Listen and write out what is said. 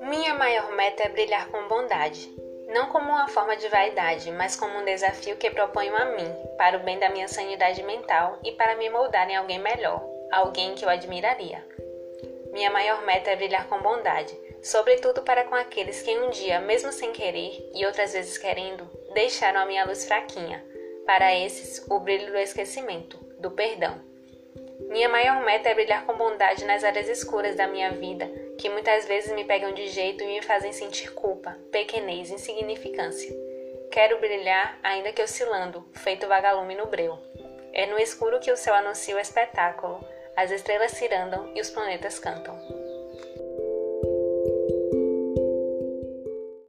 Minha maior meta é brilhar com bondade, não como uma forma de vaidade, mas como um desafio que proponho a mim, para o bem da minha sanidade mental e para me moldar em alguém melhor, alguém que eu admiraria. Minha maior meta é brilhar com bondade, sobretudo para com aqueles que um dia, mesmo sem querer e outras vezes querendo, deixaram a minha luz fraquinha. Para esses, o brilho do esquecimento, do perdão. Minha maior meta é brilhar com bondade nas áreas escuras da minha vida que muitas vezes me pegam de jeito e me fazem sentir culpa, pequenez, insignificância. Quero brilhar, ainda que oscilando, feito vagalume no breu. É no escuro que o céu anuncia o espetáculo, as estrelas cirandam e os planetas cantam.